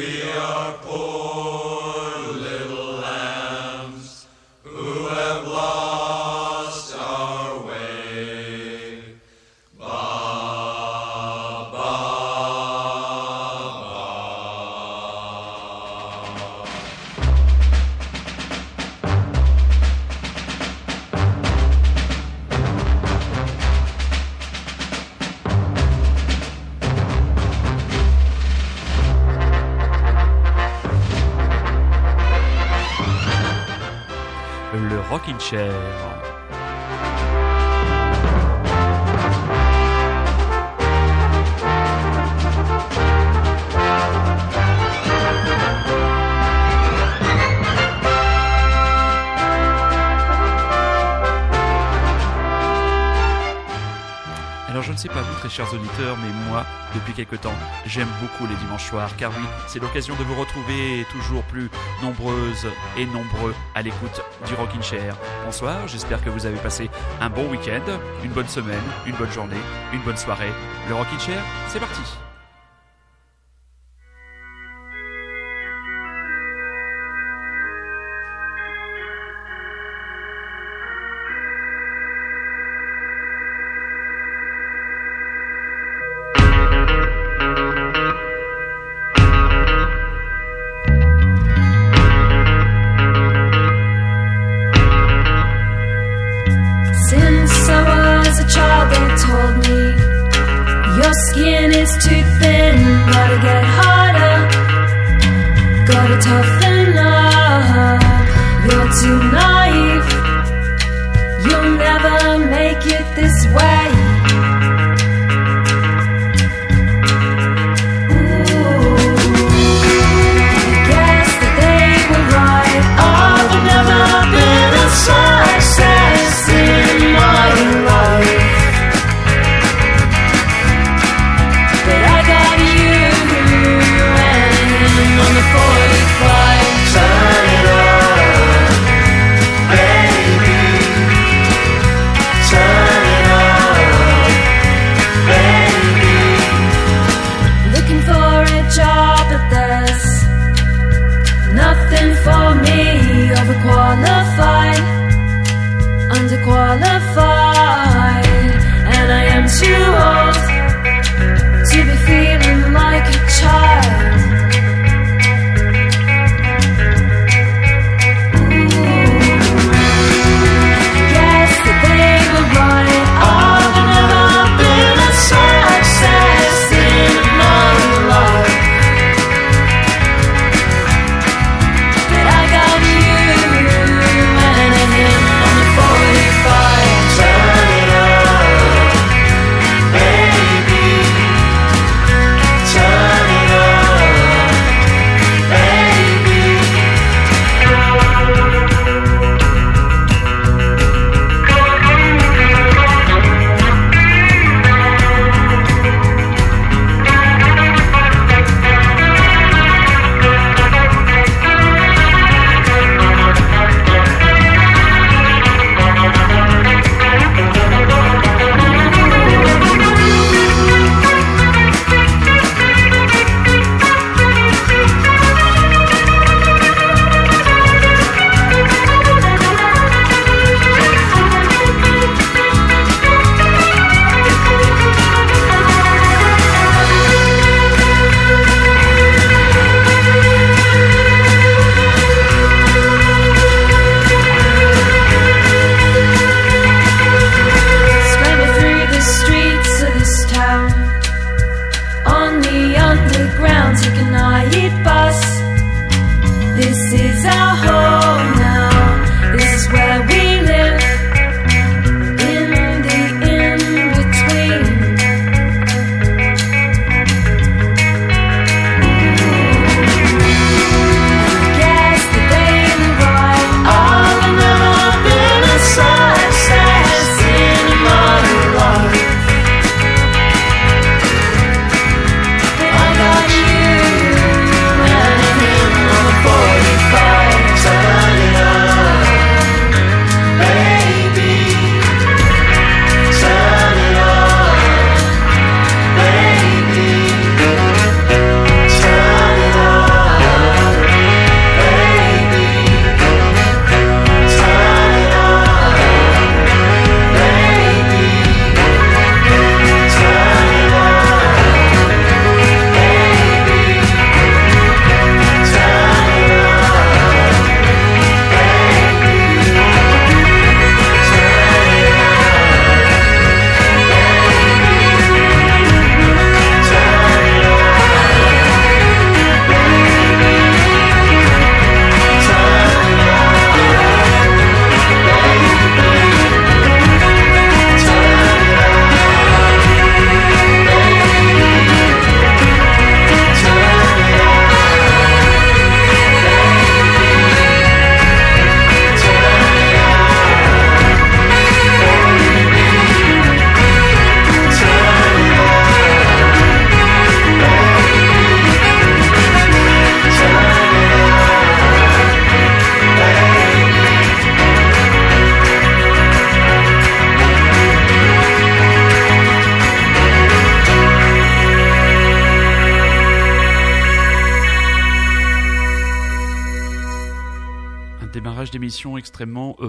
chers mais moi, depuis quelque temps, j'aime beaucoup les dimanches soirs, car oui, c'est l'occasion de vous retrouver toujours plus nombreuses et nombreux à l'écoute du Rockin' Chair. Bonsoir, j'espère que vous avez passé un bon week-end, une bonne semaine, une bonne journée, une bonne soirée. Le Rockin' Chair, c'est parti gotta toughen up. You're too naive. You'll never make it this way.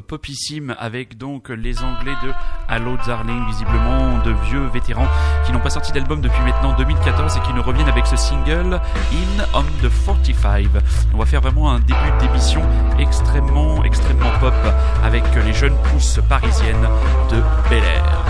Popissime avec donc les Anglais de Hello Darling, visiblement de vieux vétérans qui n'ont pas sorti d'album depuis maintenant 2014 et qui nous reviennent avec ce single In on the 45. On va faire vraiment un début d'émission extrêmement, extrêmement pop avec les jeunes pousses parisiennes de Bel Air.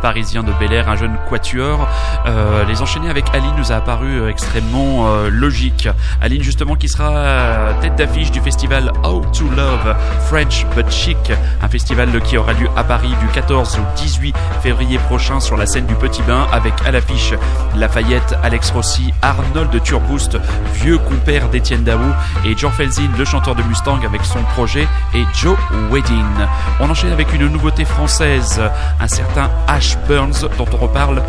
Parisiens de Bel Air, un jeune quatuor. Euh, les enchaîner avec Aline nous a apparu euh, extrêmement logique. Aline justement qui sera tête d'affiche du festival How to Love French But Chic, un festival qui aura lieu à Paris du 14 au 18 février prochain sur la scène du Petit Bain avec à l'affiche Lafayette, Alex Rossi, Arnold Turboost, vieux compère d'Étienne Dao et John Felzin, le chanteur de Mustang avec son projet et Joe Wedding. On enchaîne avec une nouveauté française, un certain Ash Burns dont on reparle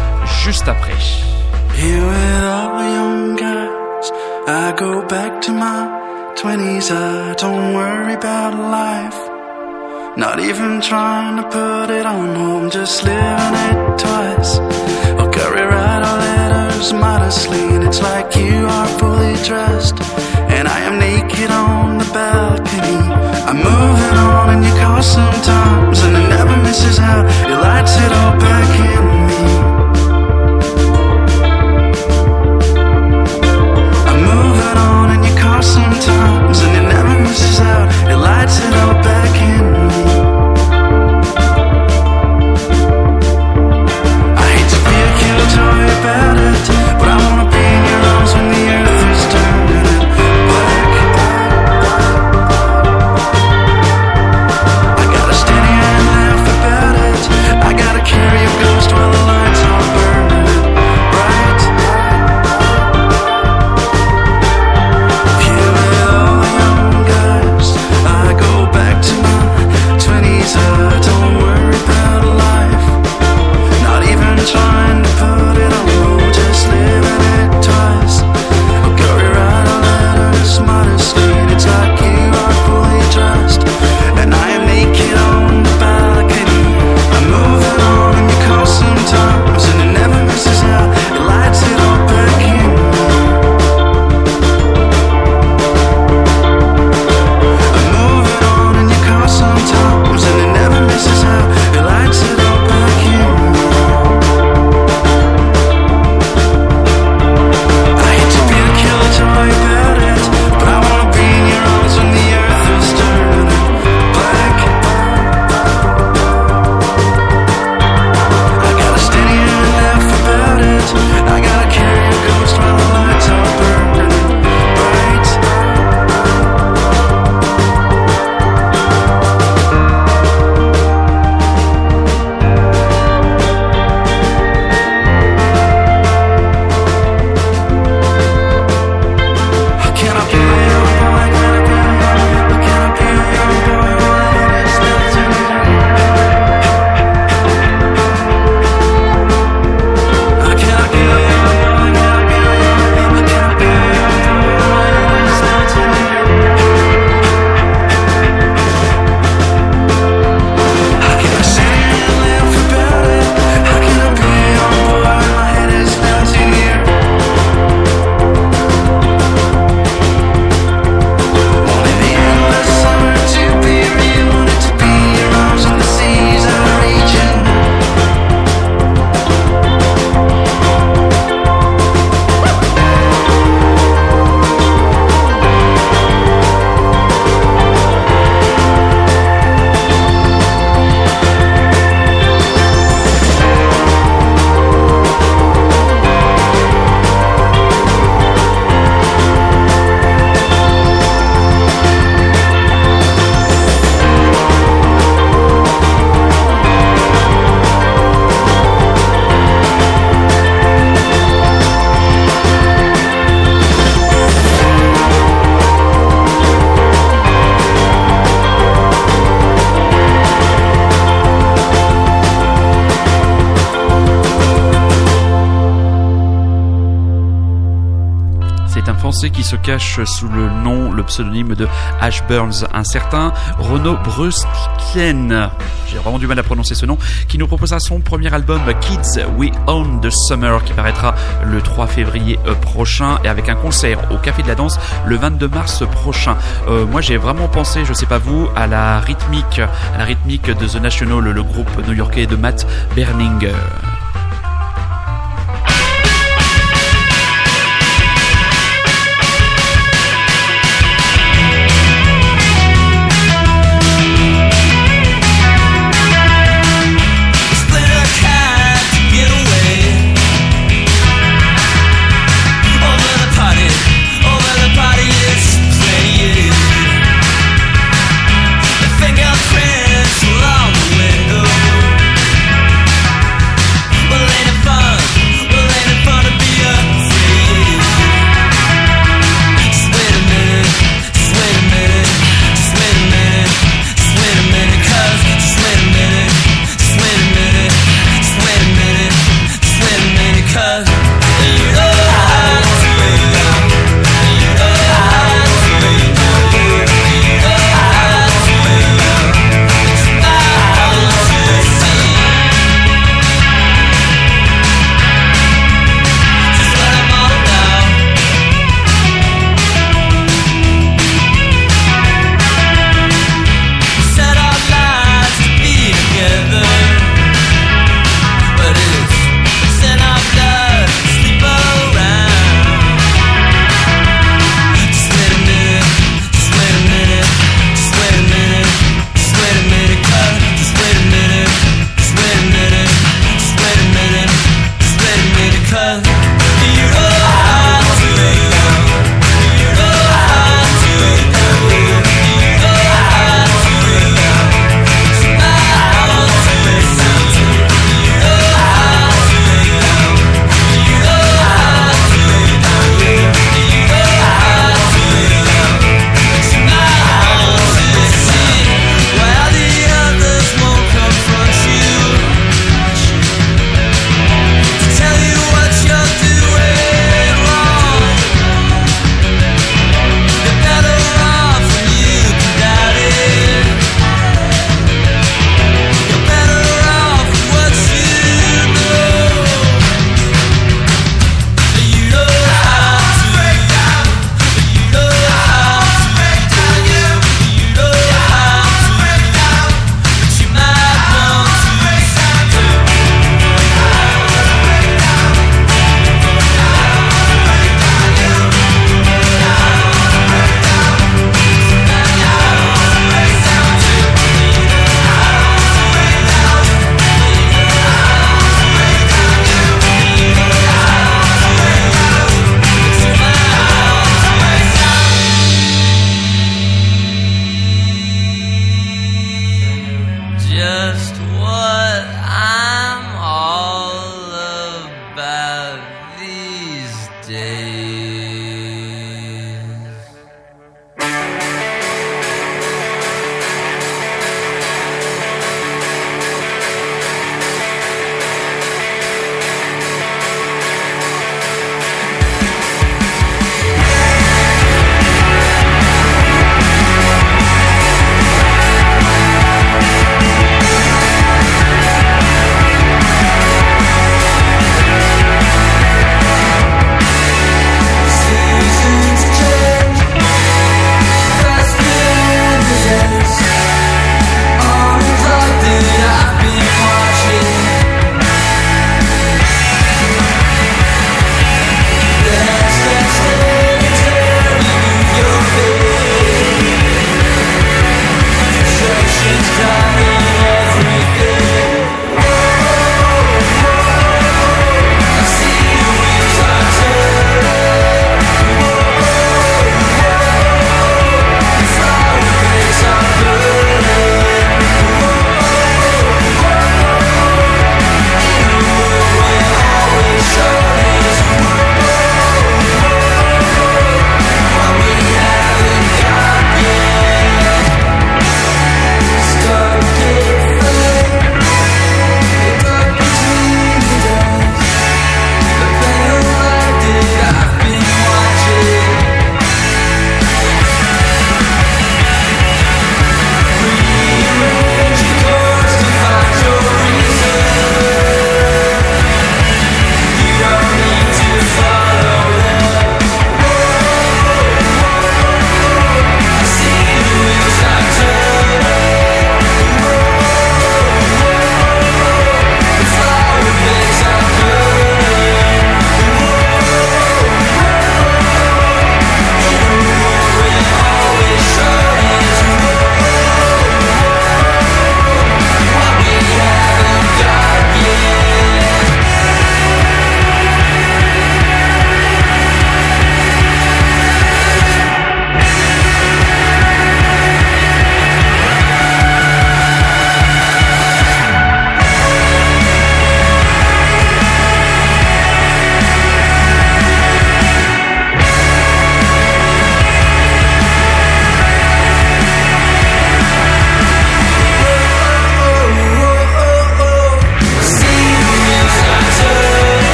juste après. Here with all the young guys, I go back to my 20s. I don't worry about life. Not even trying to put it on home, just living it twice. I'll carry right our letters modestly, and it's like you are fully dressed. And I am naked on the balcony. I'm moving on, and you call sometimes, and it never misses out. It lights it all back in time. Se cache sous le nom, le pseudonyme de Ash Burns, un certain Renaud Brustien, j'ai vraiment du mal à prononcer ce nom, qui nous proposera son premier album Kids We Own the Summer, qui paraîtra le 3 février euh, prochain, et avec un concert au Café de la Danse le 22 mars prochain. Euh, moi j'ai vraiment pensé, je sais pas vous, à la rythmique, à la rythmique de The National, le groupe new-yorkais de Matt Berninger. love.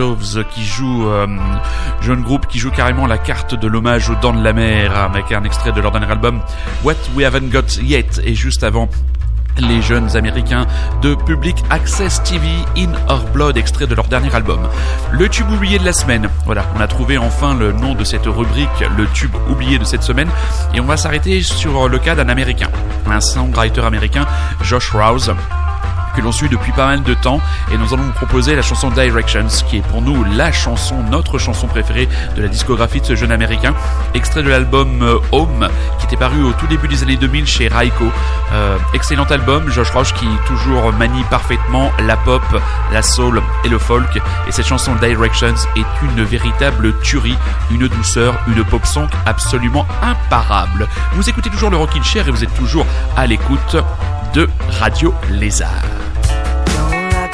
Qui joue, jeune groupe qui joue carrément la carte de l'hommage aux dents de la mer avec un extrait de leur dernier album What We Haven't Got Yet et juste avant les jeunes américains de Public Access TV In Our Blood, extrait de leur dernier album. Le tube oublié de la semaine. Voilà, on a trouvé enfin le nom de cette rubrique, le tube oublié de cette semaine, et on va s'arrêter sur le cas d'un américain, un songwriter américain, Josh Rouse que l'on suit depuis pas mal de temps et nous allons vous proposer la chanson Directions qui est pour nous la chanson, notre chanson préférée de la discographie de ce jeune américain, extrait de l'album euh, Home qui était paru au tout début des années 2000 chez Raiko. Euh, excellent album, Josh Roche qui toujours manie parfaitement la pop, la soul et le folk et cette chanson Directions est une véritable tuerie, une douceur, une pop song absolument imparable. Vous écoutez toujours le Rockin' Chair et vous êtes toujours à l'écoute de Radio Lézard.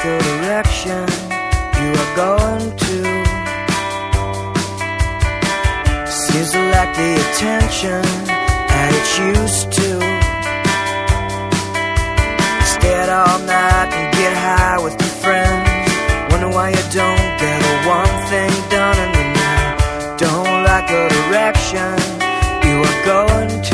The direction you are going to. The attention that used to. Stay out all night and get high with your friends. Wonder why you don't get a one thing done in the night. Don't like the direction you are going to.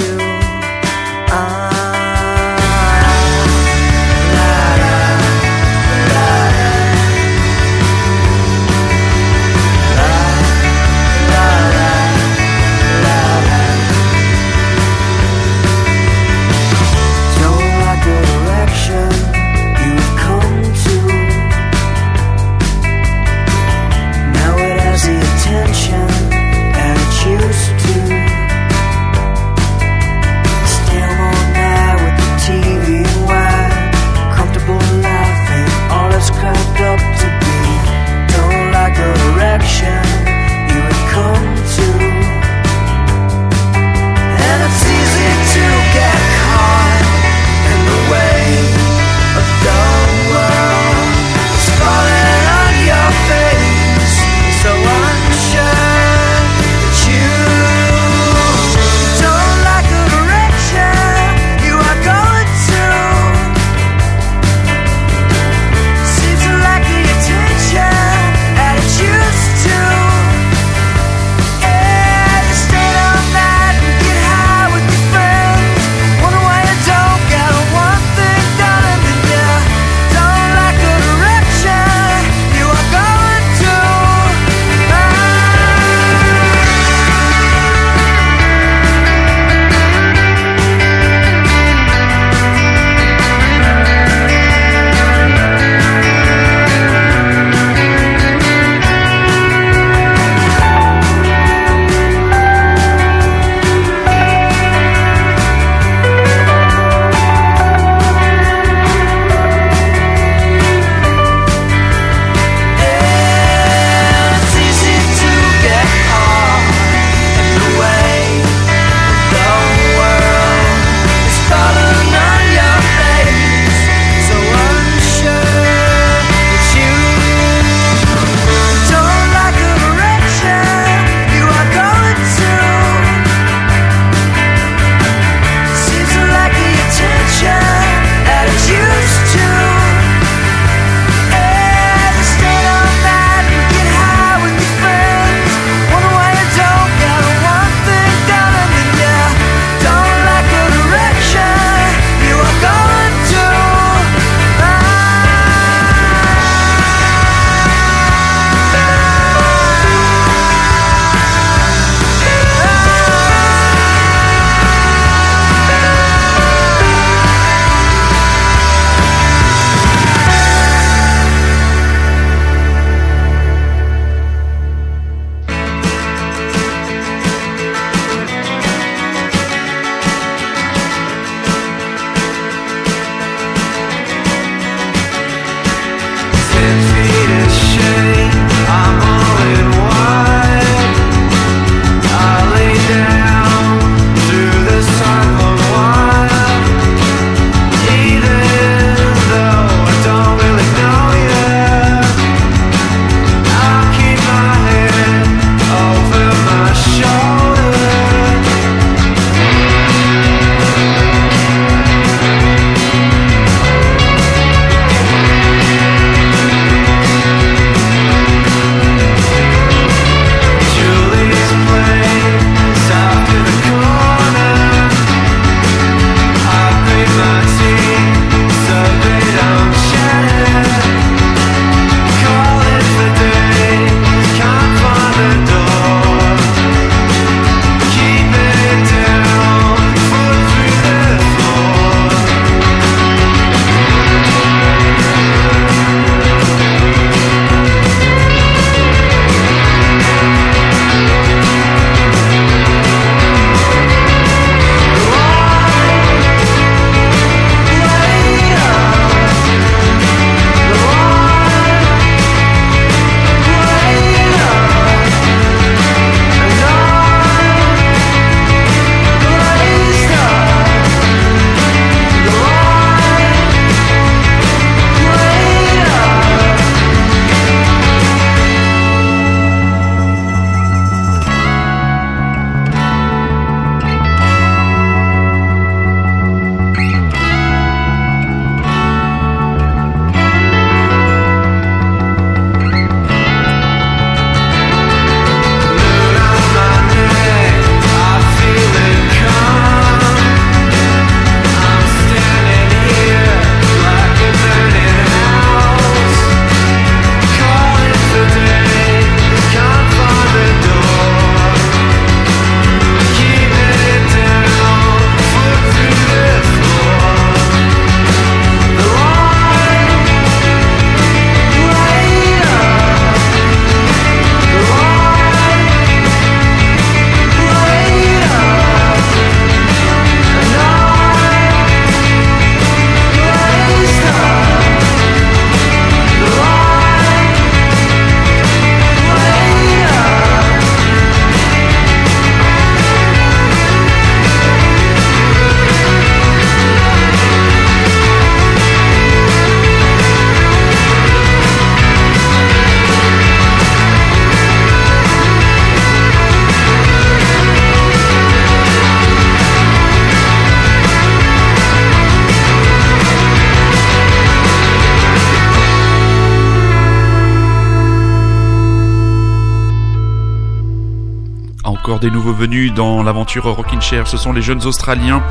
Des nouveaux venus dans l'aventure Rockin' Chair. Ce sont les jeunes Australiens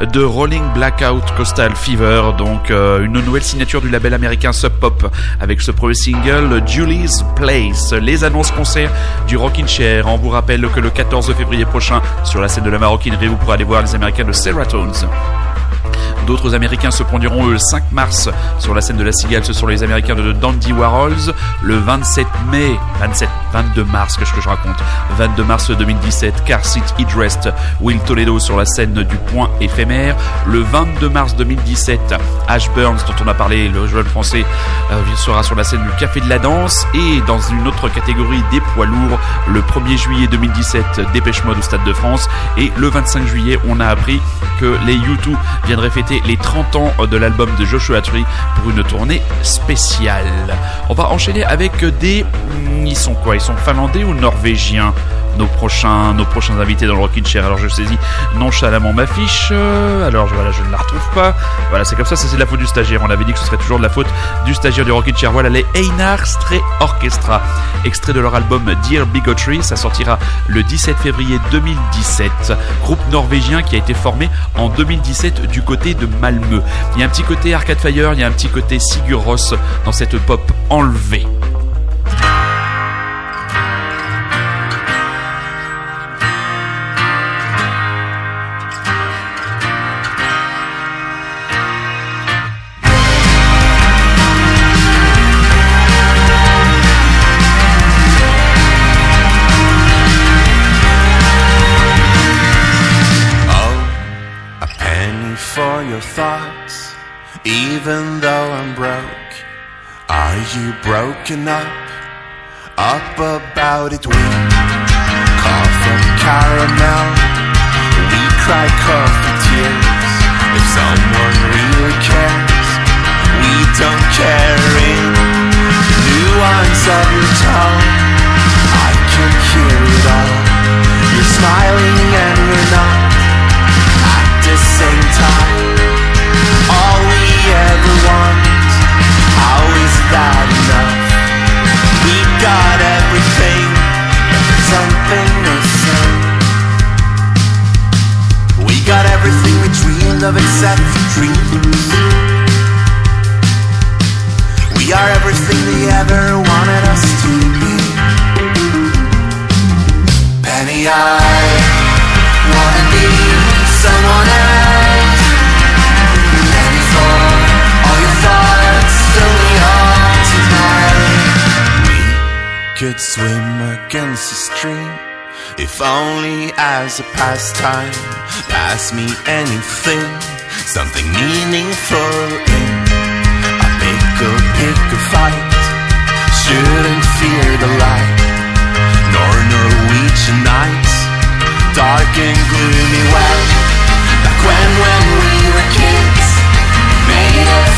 de Rolling Blackout Coastal Fever, donc euh, une nouvelle signature du label américain Sub Pop avec ce premier single Julie's Place. Les annonces concerts du Rockin' Chair. On vous rappelle que le 14 février prochain, sur la scène de la maroquinerie, vous pourrez aller voir les Américains de Seratones. D'autres Américains se produiront le 5 mars sur la scène de la Cigale. Ce sont les Américains de Dandy Warhols. Le 27 mai, 27, 22 mars, qu'est-ce que je raconte? 22 mars 2017, Car Seat Idrest, Will Toledo sur la scène du Point éphémère. Le 22 mars 2017, Ash Burns, dont on a parlé, le jeune français, euh, sera sur la scène du Café de la Danse. Et dans une autre catégorie des poids lourds, le 1er juillet 2017, Dépêche Mode au Stade de France. Et le 25 juillet, on a appris que les U2 viendraient fêter les 30 ans de l'album de Joshua Tree pour une tournée spéciale. On va enchaîner avec des... Ils sont quoi sont finlandais ou norvégiens nos prochains, nos prochains invités dans le Rockin' Chair. Alors je saisis nonchalamment ma fiche. Euh, alors voilà, je ne la retrouve pas. Voilà, c'est comme ça, c'est la faute du stagiaire. On avait dit que ce serait toujours de la faute du stagiaire du Rockin' Chair. Voilà les Einar Stray Orchestra, extrait de leur album Dear Bigotry. Ça sortira le 17 février 2017. Groupe norvégien qui a été formé en 2017 du côté de Malmö. Il y a un petit côté Arcade Fire, il y a un petit côté Sigur Ross dans cette pop enlevée. Broken up? Up about it, we call from caramel. We cry coffee tears. If someone really cares, we don't care in the nuance of your tone. I can hear it all. You're smiling and you're not at the same time all we ever want. How is that enough? Of except dreams. We are everything they ever wanted us to be. Penny, I wanna be someone else. Could swim against the stream. If only as a pastime Pass me anything Something meaningful in. A pick a pick a fight Shouldn't fear the light Nor Norwegian nights Dark and gloomy well Back when when we were kids Made a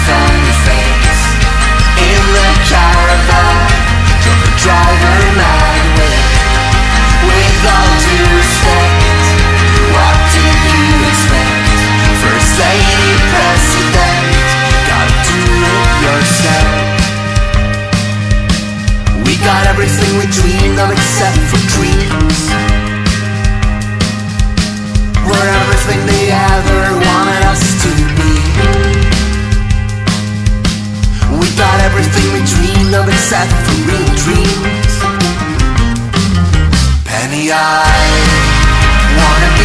yourself. We got everything we dreamed of except for dreams. We're everything they ever wanted us to be. We got everything we dreamed of except for real dreams. Penny, I wanna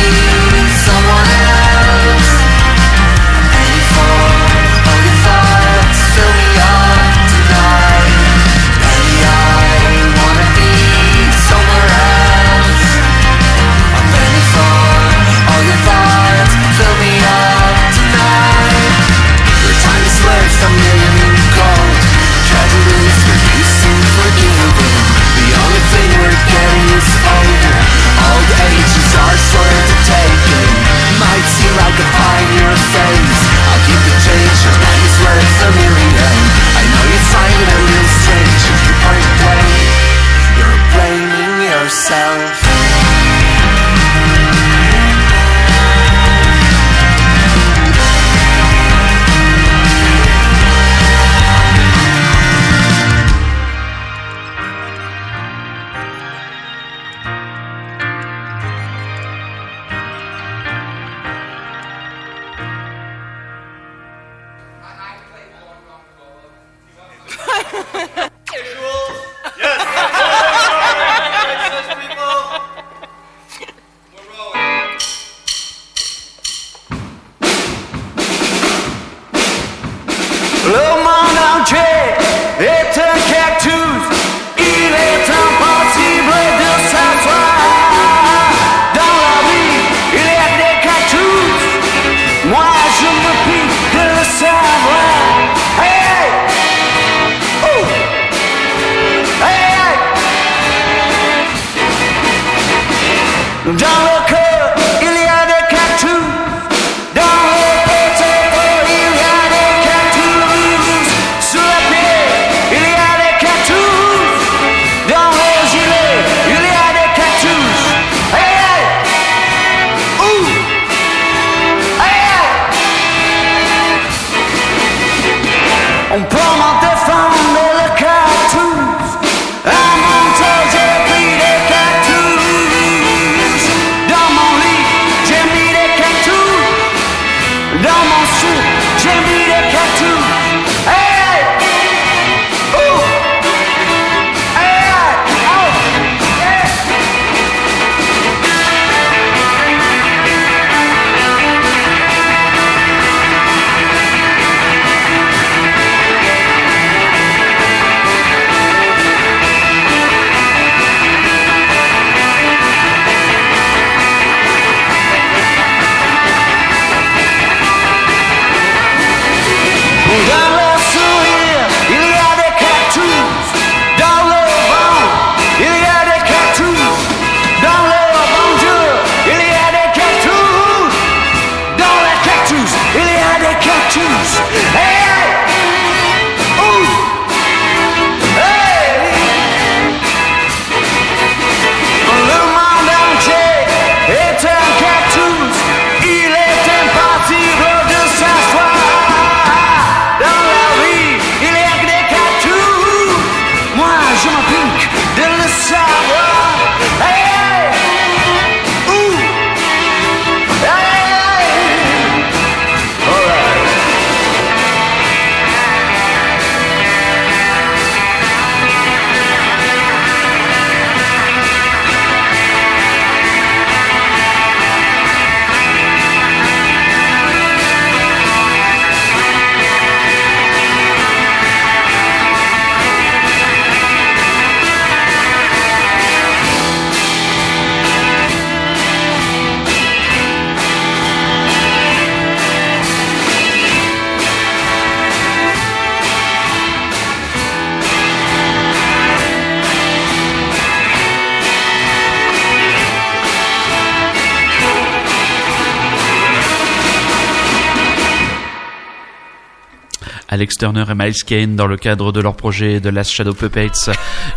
Alex Turner et Miles Kane dans le cadre de leur projet The Last Shadow Puppets.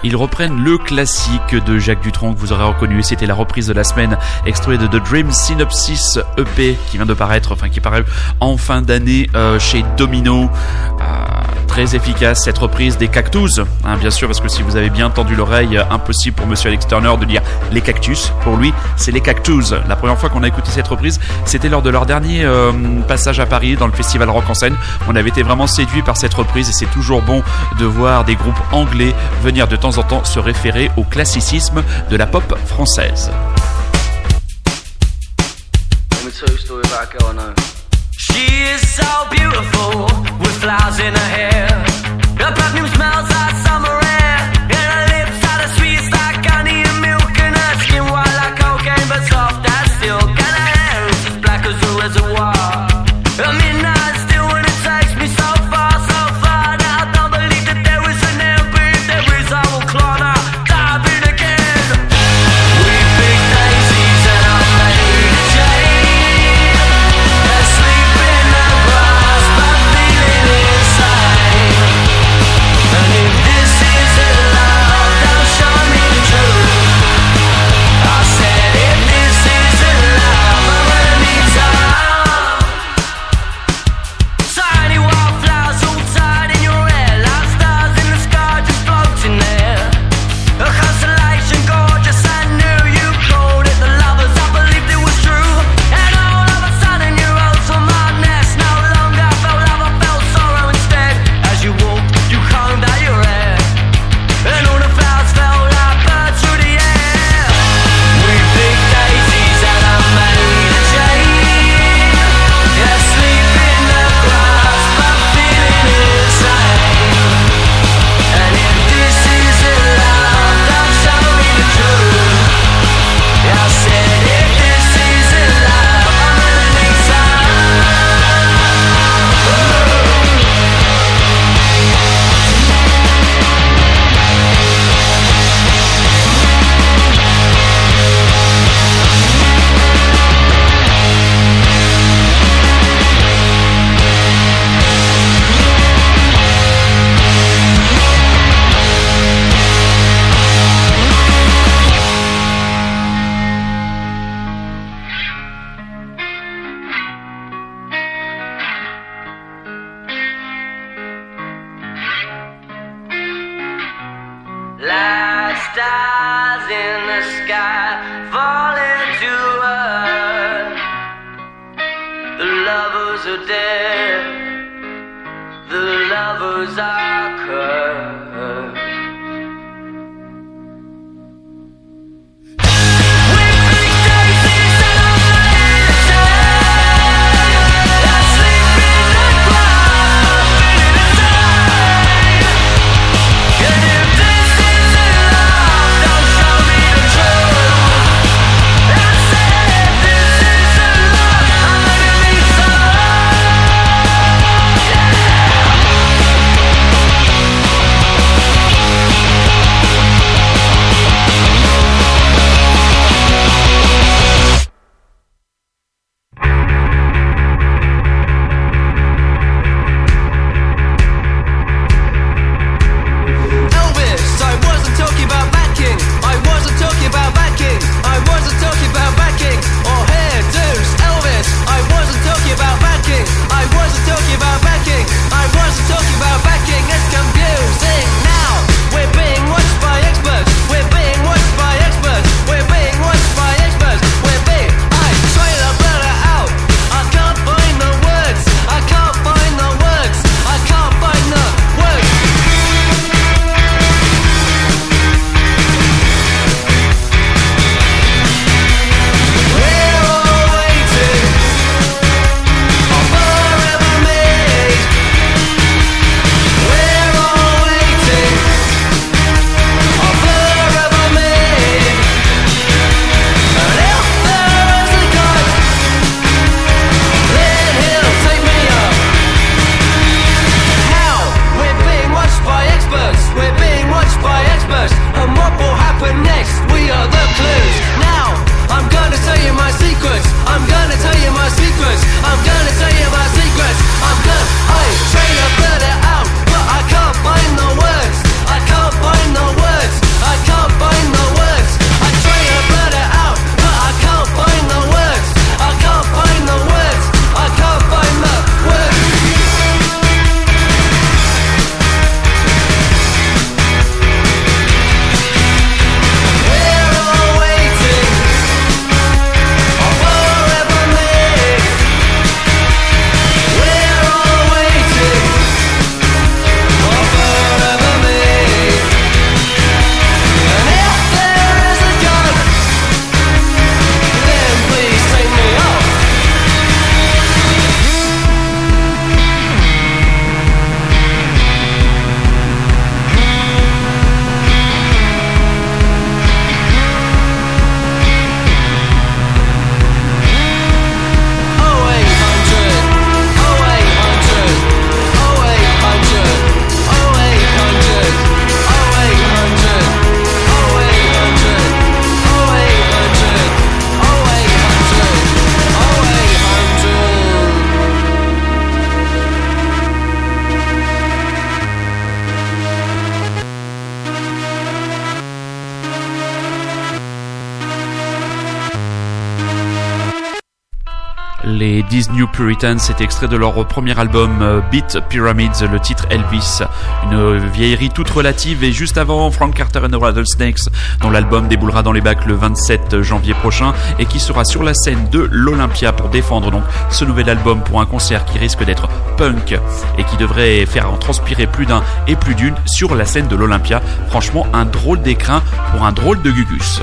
Ils reprennent le classique de Jacques Dutronc que vous aurez reconnu. C'était la reprise de la semaine extrait de The Dream Synopsis EP qui vient de paraître, enfin qui paraît en fin d'année euh, chez Domino. Euh, très efficace cette reprise des cactus, hein, bien sûr, parce que si vous avez bien tendu l'oreille, impossible pour Monsieur Alex Turner de dire les cactus. Pour lui, c'est les cactus. La première fois qu'on a écouté cette reprise, c'était lors de leur dernier euh, passage à Paris dans le festival Rock en scène. On avait été vraiment par cette reprise et c'est toujours bon de voir des groupes anglais venir de temps en temps se référer au classicisme de la pop française. C'est extrait de leur premier album euh, Beat Pyramids, le titre Elvis. Une vieillerie toute relative et juste avant Frank Carter and the Rattlesnakes, dont l'album déboulera dans les bacs le 27 janvier prochain et qui sera sur la scène de l'Olympia pour défendre donc ce nouvel album pour un concert qui risque d'être punk et qui devrait faire en transpirer plus d'un et plus d'une sur la scène de l'Olympia. Franchement, un drôle d'écrin pour un drôle de gugus.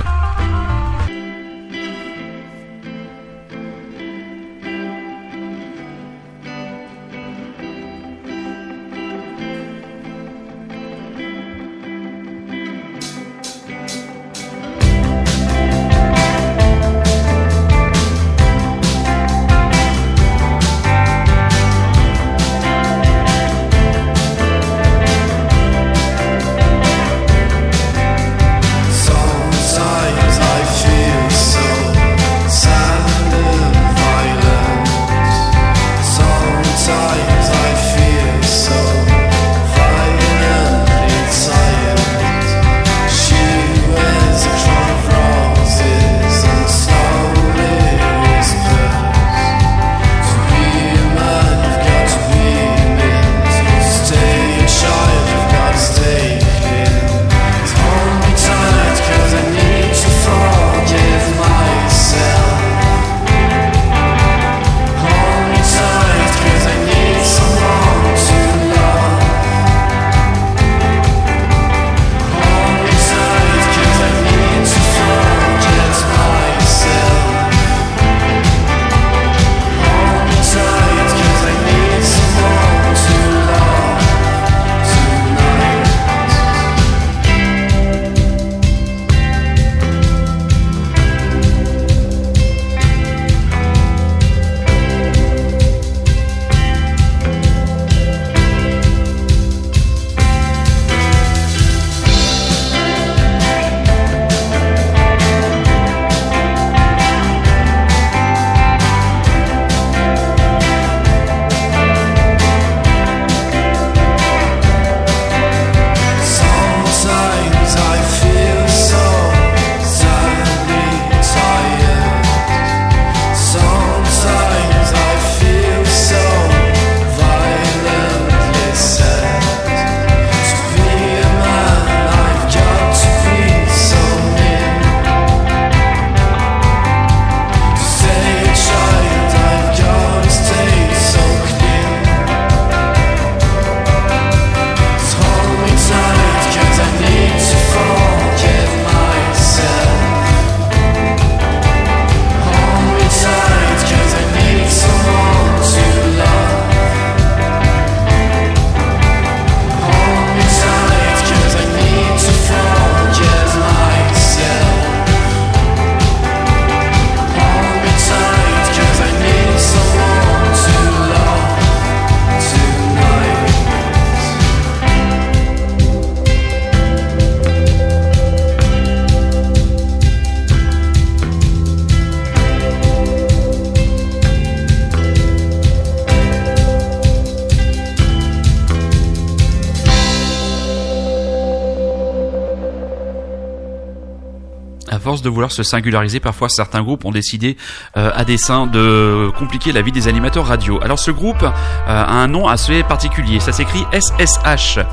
De vouloir se singulariser, parfois certains groupes ont décidé euh, à dessein de compliquer la vie des animateurs radio. Alors ce groupe euh, a un nom assez particulier. Ça s'écrit SSH.j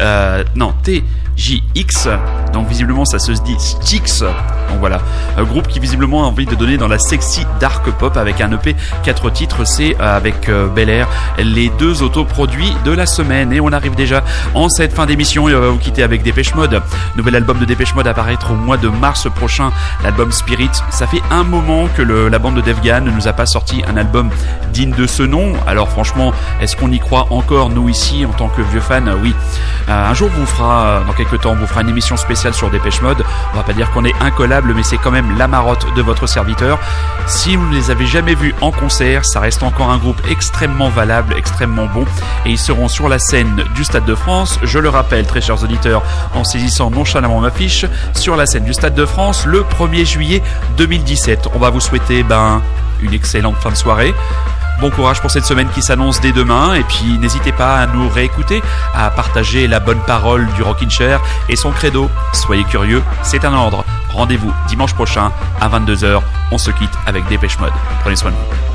euh, non, TJX. Donc visiblement ça se dit Stix. Donc voilà, un groupe qui visiblement a envie de donner dans la sexy dark pop avec un EP 4 titres. C'est euh, avec euh, Bel Air les deux autoproduits de la semaine. Et on arrive déjà en cette fin d'émission on va vous quitter avec Dépêche Mode. Nouvel album de Dépêche Mode apparaître au mois de mars prochain. L'album Spirit. Ça fait un moment que la bande de Devgan ne nous a pas sorti un album digne de ce nom. Alors franchement, est-ce qu'on y croit encore nous ici en tant que vieux fans? Oui. Euh, un jour, vous fera, dans quelques temps, on vous fera une émission spéciale sur Dépêche Mode. On va pas dire qu'on est incollable, mais c'est quand même la marotte de votre serviteur. Si vous ne les avez jamais vus en concert, ça reste encore un groupe extrêmement valable, extrêmement bon. Et ils seront sur la scène du Stade de France. Je le rappelle, très chers auditeurs, en saisissant nonchalamment ma fiche, sur la scène du Stade de France le 1er juillet 2017. On va vous souhaiter ben, une excellente fin de soirée. Bon courage pour cette semaine qui s'annonce dès demain et puis n'hésitez pas à nous réécouter, à partager la bonne parole du Rockin' Chair et son credo. Soyez curieux, c'est un ordre. Rendez-vous dimanche prochain à 22h. On se quitte avec Dépêche Mode. Prenez soin de vous.